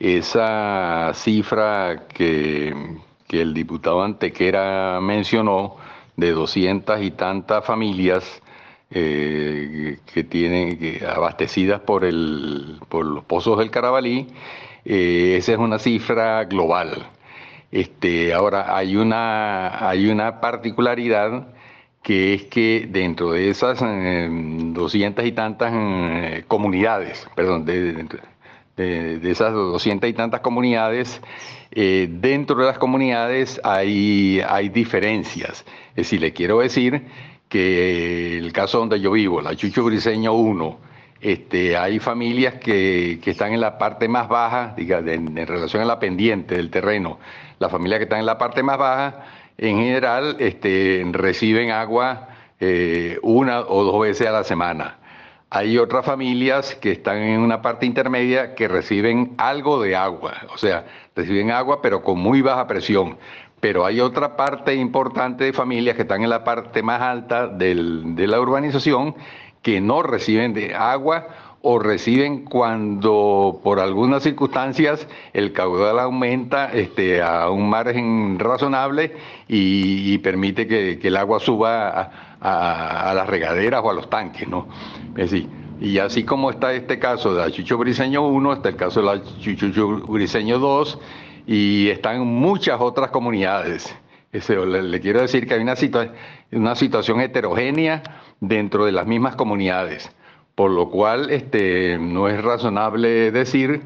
esa cifra que, el diputado Antequera mencionó de doscientas y tantas familias eh, que tienen abastecidas por, el, por los pozos del Carabalí, eh, esa es una cifra global. Este, ahora, hay una, hay una particularidad que es que dentro de esas eh, doscientas y tantas comunidades, perdón, de, esas doscientas y tantas comunidades, eh, dentro de las comunidades hay, hay diferencias. Es decir, le quiero decir que el caso donde yo vivo, la Chucho Briseño 1, este, hay familias que, están en la parte más baja, diga, en, relación a la pendiente del terreno. Las familias que están en la parte más baja, en general, este, reciben agua eh, una o dos veces a la semana. Hay otras familias que están en una parte intermedia que reciben algo de agua, o sea, reciben agua pero con muy baja presión. Pero hay otra parte importante de familias que están en la parte más alta de la urbanización que no reciben de agua o reciben cuando por algunas circunstancias el caudal aumenta este, a un margen razonable y, permite que, el agua suba a, las regaderas o a los tanques, ¿no? Es decir, y así como está este caso de Chucho Briseño 1, está el caso de la Chucho Briseño 2 y están muchas otras comunidades. le, quiero decir que hay una, una situación heterogénea dentro de las mismas comunidades, por lo cual este, no es razonable decir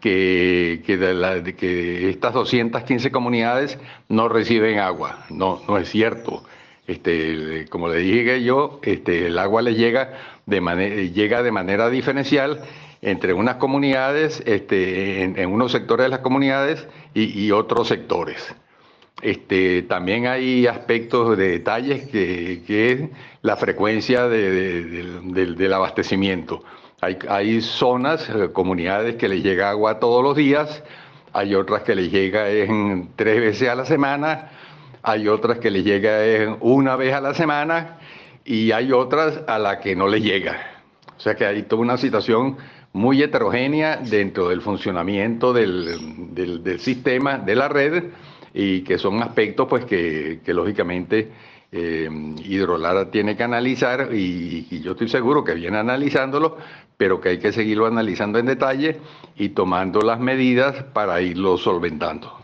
que, que estas 215 comunidades no reciben agua. No, no es cierto. Este, como le dije yo, este, el agua le llega de, llega de manera diferencial entre unas comunidades, este, en, unos sectores de las comunidades y otros sectores. Este, también hay aspectos de detalles que, es la frecuencia del abastecimiento. Hay, zonas, eh, comunidades que les llega agua todos los días, hay otras que les llega en tres veces a la semana, hay otras que les llega en una vez a la semana y hay otras a las que no les llega. O sea que hay toda una situación muy heterogénea dentro del funcionamiento del sistema, de la red y que son aspectos pues que, lógicamente eh, Hidrolara tiene que analizar y, y, yo estoy seguro que viene analizándolo, pero que hay que seguirlo analizando en detalle y tomando las medidas para irlo solventando.